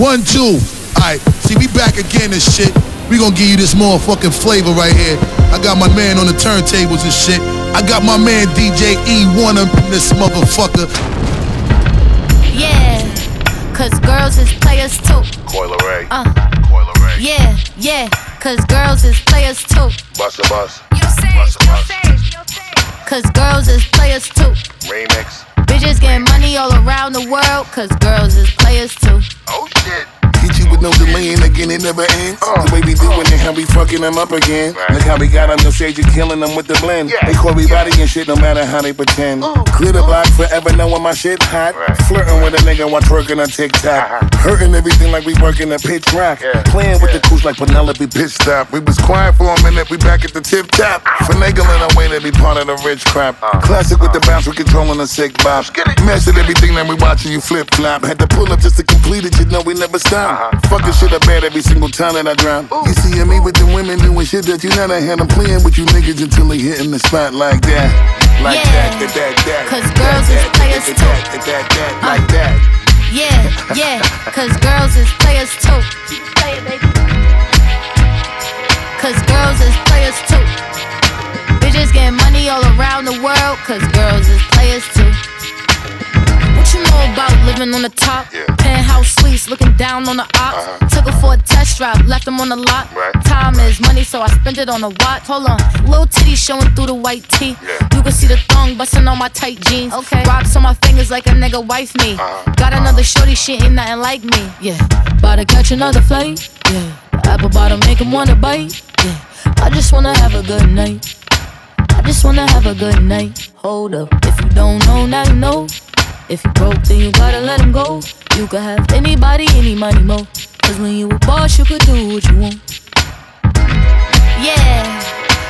One, two. Alright, see, we back again and shit. We gonna give you this motherfucking flavor right here. I got my man on the turntables and shit. I got my man DJ E1 up in this motherfucker. Yeah, cause girls is players too. Coil Ray. Uh. Coil Ray. Yeah, yeah, cause girls is players too. Bust a bus. You say, Bust a bus. Cause girls is players too. Remix. Bitches getting money all around the world, cause girls is players too. Oh shit. Hit you with no delay and again it never ends. The way we doing it, how we fucking them up again. Right. Look how we got on the stage and killing them with the blend. Yeah. They call me body and shit no matter how they pretend. Clear the block forever knowing my shit hot. Right. Flirting with a nigga while twerking on TikTok. Uh-huh. Hurting everything like we working a pitch rock. Yeah. Playing with Yeah. the crews like Penelope Pitch Stop. We was quiet for a minute, we back at the tip top. Finagling our way to be part of the rich crap. Classic with the bounce, we controlling the sick bop. Uh-huh. get everything that we watching you flip flop. Had to pull up just to complete it, you know we never stop. Uh-huh. Fucking shit up bad every single time that I drop. You see me with the women doing shit that you never had. I'm playing with you niggas until they hitting the spot like that. Like Yeah. that, that, that, that. 'Cause girls is players too. Uh. That, like. Yeah, yeah, cause girls is players too. Play it, baby. Cause girls is players too. Bitches getting money all around the world, cause living on the top? Yeah. Penthouse suites, looking down on the ops. Uh-huh. Took her for a test drive, left them on the lot. Right. Time is money, so I spent it on a watch. Hold on, little titty showing through the white tee. Yeah. You can see the thong busting on my tight jeans. Okay. Rocks on my fingers like a nigga wife me. Uh-huh. Got another shorty, she ain't nothing like me. Yeah. About to catch another flight. Yeah. The apple bottom make him wanna bite. Yeah. I just wanna have a good night. I just wanna have a good night. Hold up. If you don't know, now you know. If you broke, then you gotta let him go. You could have anybody, any money, mo. Cause when you a boss, you could do what you want. Yeah,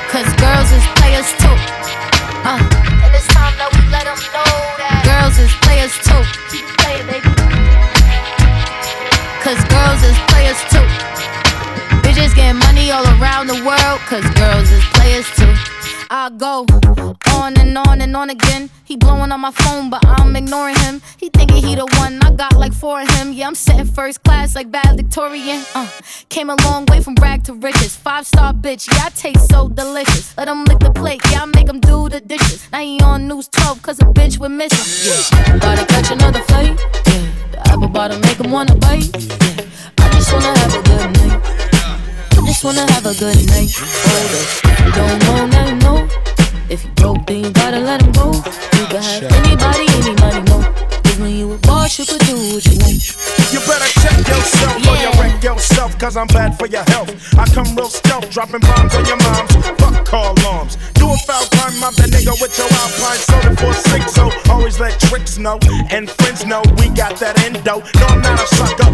cause girls is players too. Uh, and it's time that we let them know that girls is players too. Play it, baby. Cause girls is players too. Bitches getting money all around the world, cause girls is players too. I go on and on and on again. He blowing on my phone, but I'm ignoring him. He thinking he the one. I got like four of him. Yeah, I'm sitting first class like bad Victorian. Uh, came a long way from rag to riches. Five star bitch, yeah, I taste so delicious. Let him lick the plate, yeah, I make him do the dishes. Now he on news 12, cause a bitch we're missing. Yeah, gotta catch another flight. Yeah, the apple bottom make him wanna bite. Yeah, I just wanna have a good night. I just wanna have a good night. Hold up. If you don't know, now you know. If you broke, then you gotta let him go. You can have anybody, any money, mo. Cause when you a boss, you could do what you want. You better check yourself or you Yeah. wreck yourself, cause I'm bad for your health. I come real stealth, dropping bombs on your moms. Fuck call alarms. Do a foul crime, mob that nigga with your alpine soda for six. So always let tricks know and friends know we got that endo. No, I'm not a sucker,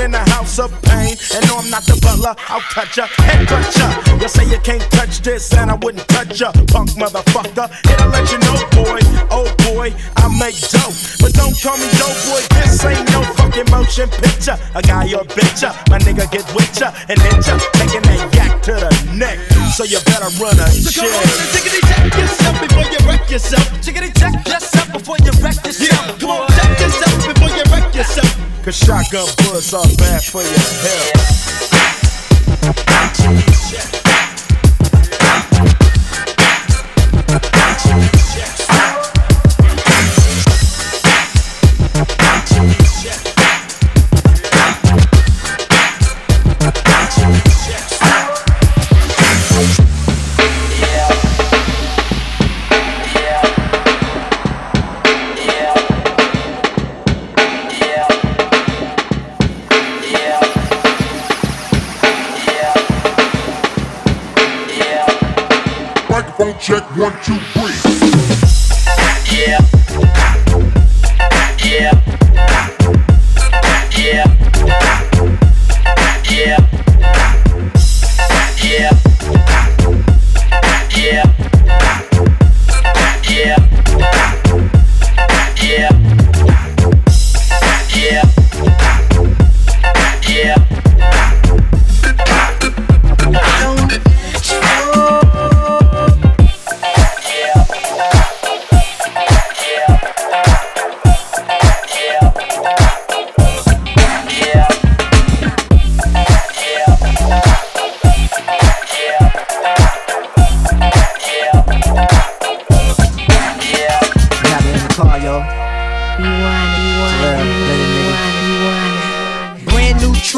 in the house of pain. And no, I'm not the butler, I'll cut ya, head cut ya. You say you can't touch this, and I wouldn't touch ya, punk motherfucker. It'll let you know, boy, oh boy, I make dope. But don't call me dope boy, this ain't no fucking motion picture. A guy or bitch ya, my nigga get with ya and hit ya, taking that yak to the neck. So you better run a So come on and tickety check yourself before you wreck yourself. Tickety check yourself before you wreck yourself. Come on, check yourself before yourself. Cause shotgun bullets are bad for your health.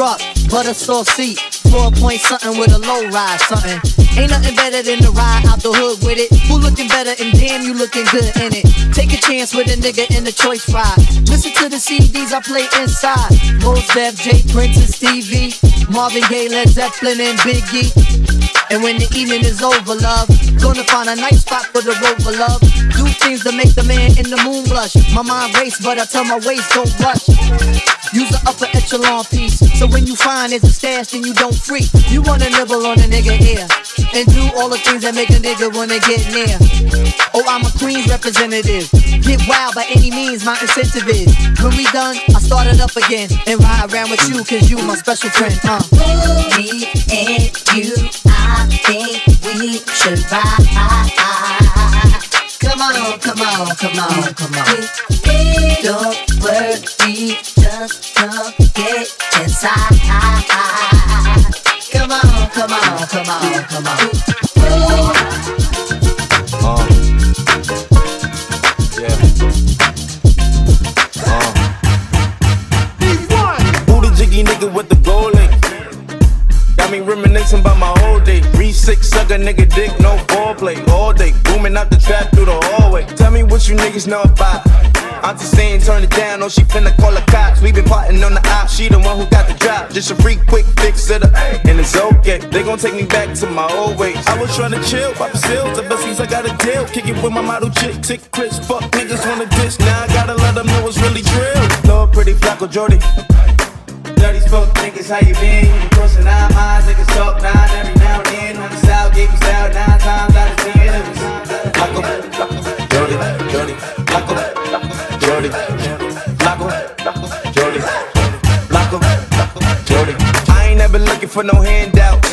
Truck, butter sauce seat, four point something with a low ride something. Ain't nothing better than to ride out the hood with it. Who looking better and damn you looking good in it. Take a chance with a nigga in the choice ride. Listen to the CDs I play inside. Mos Def, J Prince and Stevie, Marvin Gaye, Led Zeppelin and Biggie. And when the evening is over, love, gonna find a nice spot for the rover, love. Do things to make the man in the moon blush. My mind race, but I tell my waist don't rush. Use the upper echelon piece, so when you find it's a stash, then you don't freak. You wanna nibble on a nigga ear and do all the things that make a nigga wanna get near. Oh, I'm a Queens representative. Get wild by any means, my incentive is. When we done, I start it up again and ride around with you, cause you my special friend. Uh. Me and you, I think we should ride. Come on, come on, come on, come on. Don't worry, just come get inside. Come on, come on, come on, come on. Sucker nigga dick, no foreplay. All day, booming out the trap through the hallway. Tell me what you niggas know about. Auntie saying turn it down, oh she finna call the cops. We been plotting on the op, she the one who got the drop. Just a freak, quick fix it up, and it's okay. They gon' take me back to my old ways. I was tryna chill, pop the best things I got a deal. Kick it with my model chick, tick Chris, fuck niggas wanna diss. Now I gotta let them know it's really drill. Lord, pretty Flacco Jordy. Dirty fuck niggas, how you been? You crossing our minds, niggas talk nine every now and then. I ain't never looking for no handouts.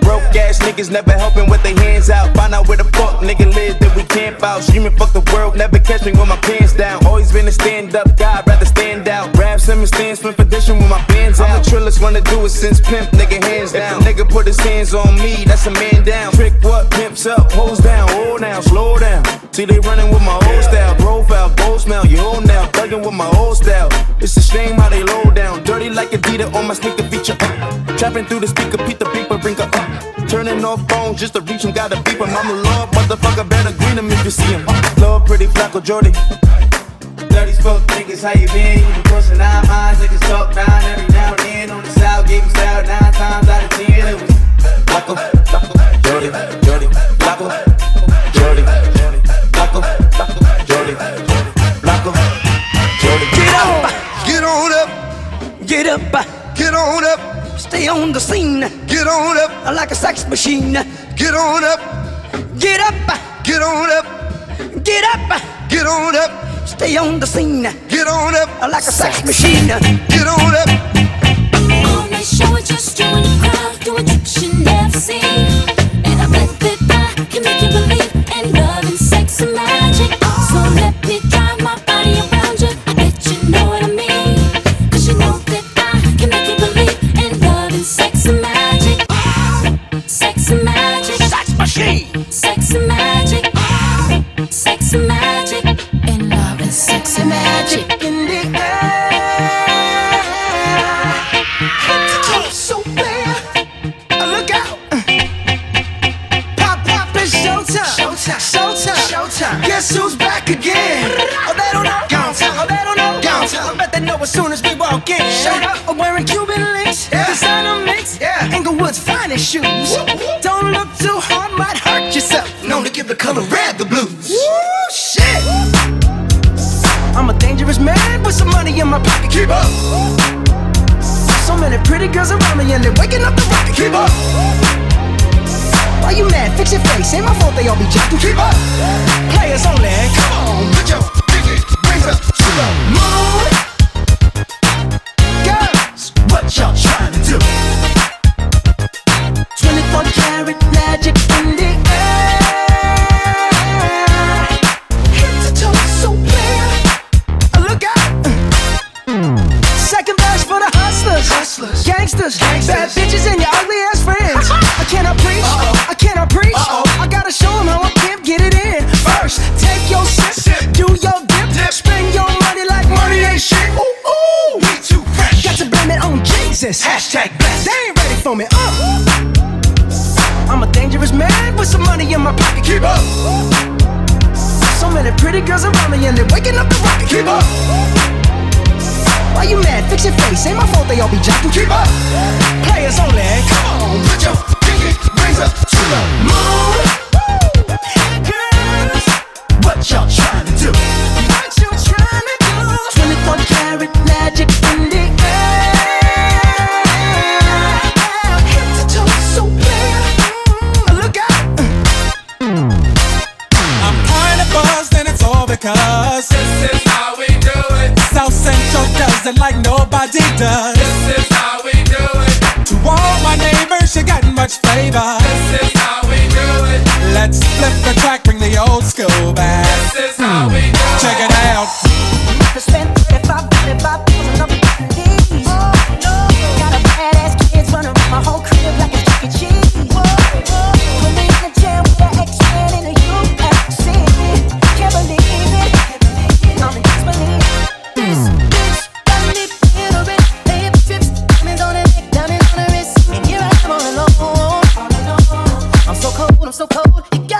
Broke ass niggas never helping with their hands out. Find out where the fuck nigga live that we camp out. Screaming fuck the world, never catch me with my pants down. Always been a stand up guy, rather stand out. Rap Simmons stand spin position with my bands out. I'm the trillest wanna do it since pimp, nigga hands down. If a nigga put his hands on me, that's a man down. Trick what? Pimps up, hoes down, hold down, slow down. See they running with my old style, bro. profile, gold smell, you old now. Thugging with my old style. It's a shame how they low down. Dirty like Adidas on my sneaker feature. Uh. Trapping through the speaker, Pete the beeper, bring her up. Turning off phones just to reach him, gotta beep him. I'm a love, motherfucker, better green him if you see him. Love, pretty Flacco Jordy. Dirty fuck niggas, how you been? You been crossing our minds, niggas talk nine every now and then. On the south, gave you style nine times out of ten. It was Flacco, Flacco, Jordy, Jordy, Flacco, on the scene. Get on up, like a sex machine. get on up, Get up, get on up, get up, get on up, stay on the scene. Get on up, like a sex machine. get on up. On the show, it's just you and the crowd doing tricks you never seen. Finest shoes. Don't look too hard, might hurt yourself. Known to give the color red the blues. Woo, shit. I'm a dangerous man with some money in my pocket. Keep up. So many pretty girls around me and they're waking up the rocket. Keep up. Why you mad? Fix your face. Ain't my fault they all be jacking. Keep up. Players only. Come on, put your pinky rings up to Why you mad? Fix your face. Ain't my fault they all be jocking. Keep up. Players only. Come on, put your pinky rings up to the moon. Girls, what y'all trying to do? What you trying to do? 24 karat magic gritar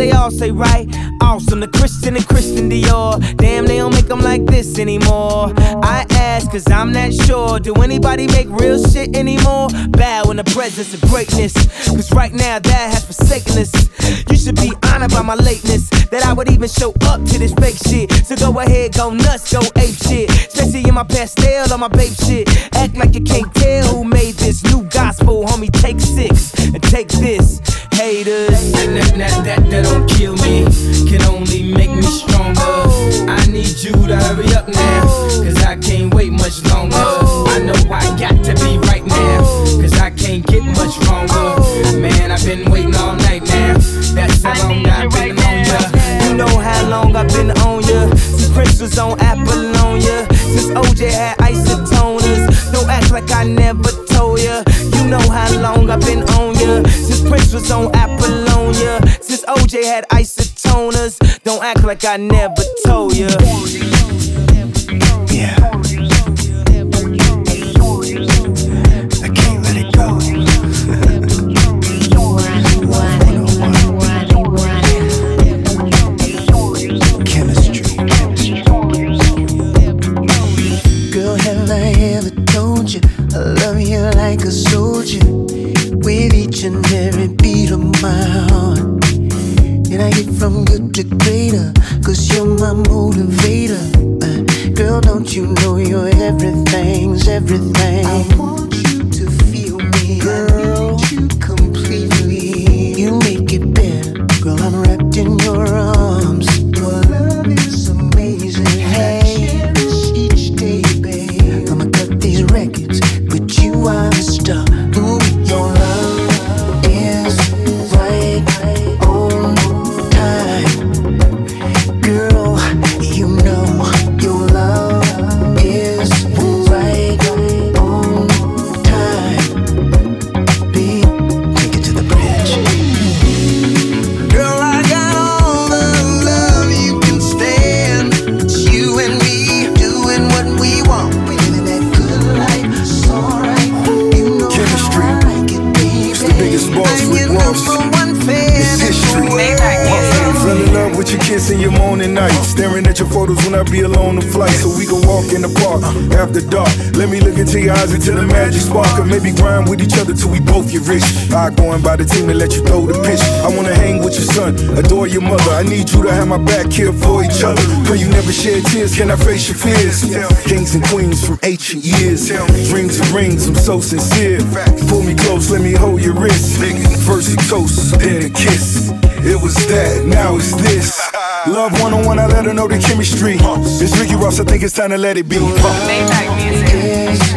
they all say, right? Awesome, the Christian and Christian Dior. Damn, they don't make them like this anymore. I ask, cause I'm not sure. Do anybody make real shit anymore? Bow in the presence of greatness. Cause right now, that has forsaken us. You should be honored by my lateness. That I would even show up to this fake shit. So go ahead, go nuts, go ape shit. Especially in my pastel on my babe shit. Act like you can't tell who made this new gospel, homie. Take six and take this, haters. And that, that, that, that don't kill me, can only make me stronger. Oh. I need you to hurry up now, oh. cause I can't wait much longer. Oh. I know I got to be right now, cause I can't get much stronger. Man, I've been Don't act like I never told ya. Yeah. The biggest boss with your and morning night. Staring at your photos when I be alone on flight. So we can walk in the park after dark. Let me look into your eyes until the magic spark. Or maybe grind with each other till we both get rich. I going by the team and let you throw the pitch. I wanna hang with your son, adore your mother. I need you to have my back here for each other. Girl, you never shed tears. Can I face your fears? Kings and queens from ancient years. Dreams and rings, I'm so sincere. Pull me close, let me hold your wrist. First a toast, then a kiss. It was that, now it's this. Love one on one, I let her know the chemistry. It's Ricky Ross, I think it's time to let it be. Yes,